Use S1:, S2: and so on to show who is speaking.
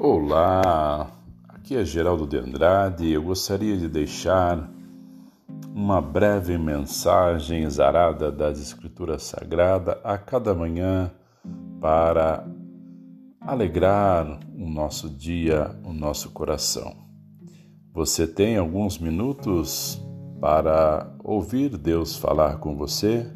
S1: Olá, aqui é Geraldo de Andrade. Eu gostaria de deixar uma breve mensagem zarada das Escrituras Sagradas a cada manhã para alegrar o nosso dia, o nosso coração. Você tem alguns minutos para ouvir Deus falar com você?